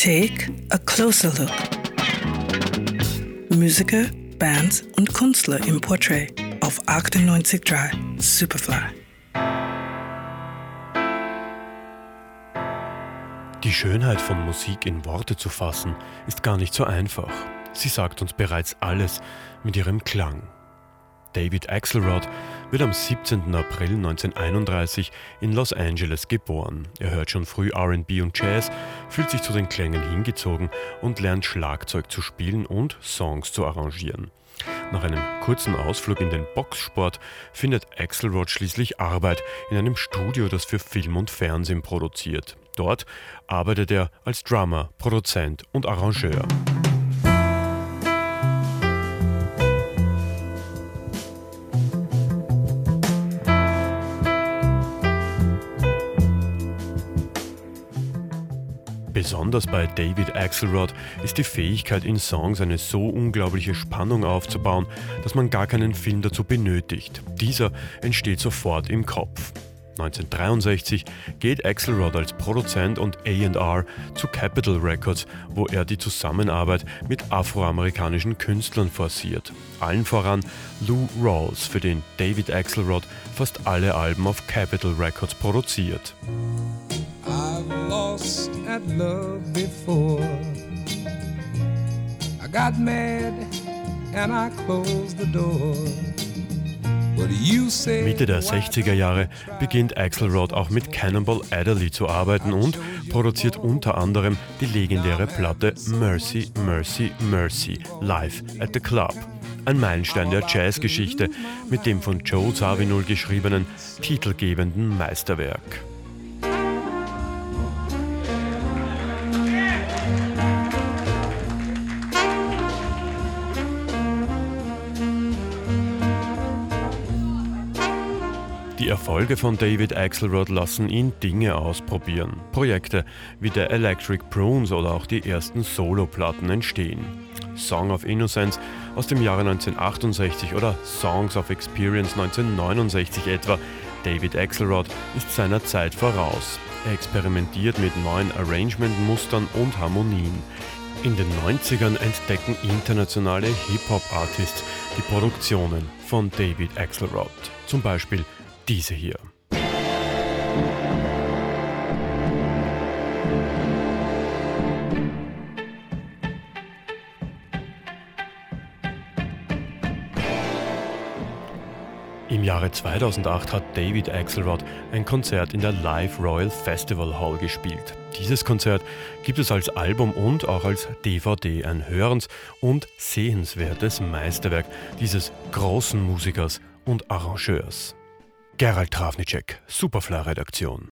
Take a closer look. Musiker, Bands und Künstler im Portrait auf 98.3 Superfly. Die Schönheit von Musik in Worte zu fassen, ist gar nicht so einfach. Sie sagt uns bereits alles mit ihrem Klang. David Axelrod wird am 17. April 1931 in Los Angeles geboren. Er hört schon früh RB und Jazz, fühlt sich zu den Klängen hingezogen und lernt Schlagzeug zu spielen und Songs zu arrangieren. Nach einem kurzen Ausflug in den Boxsport findet Axelrod schließlich Arbeit in einem Studio, das für Film und Fernsehen produziert. Dort arbeitet er als Drummer, Produzent und Arrangeur. Besonders bei David Axelrod ist die Fähigkeit, in Songs eine so unglaubliche Spannung aufzubauen, dass man gar keinen Film dazu benötigt. Dieser entsteht sofort im Kopf. 1963 geht Axelrod als Produzent und AR zu Capitol Records, wo er die Zusammenarbeit mit afroamerikanischen Künstlern forciert. Allen voran Lou Rawls, für den David Axelrod fast alle Alben auf Capitol Records produziert. Lost at love before. I got mad and I closed the door. Mitte der 60er Jahre beginnt Axelrod auch mit Cannonball Adderley zu arbeiten und produziert unter anderem die legendäre Platte Mercy, Mercy, Mercy live at the Club. Ein Meilenstein der Jazzgeschichte mit dem von Joe Zawinul geschriebenen titelgebenden Meisterwerk. Die Erfolge von David Axelrod lassen ihn Dinge ausprobieren. Projekte wie der Electric Prunes oder auch die ersten Soloplatten entstehen. Song of Innocence aus dem Jahre 1968 oder Songs of Experience 1969 etwa. David Axelrod ist seiner Zeit voraus. Er experimentiert mit neuen Arrangement-Mustern und Harmonien. In den 90ern entdecken internationale Hip-Hop-Artists die Produktionen von David Axelrod. Zum Beispiel diese hier. Im Jahre 2008 hat David Axelrod ein Konzert in der Live Royal Festival Hall gespielt. Dieses Konzert gibt es als Album und auch als DVD ein hörens- und sehenswertes Meisterwerk dieses großen Musikers und Arrangeurs. Gerald Travnicek, Superfly-Redaktion.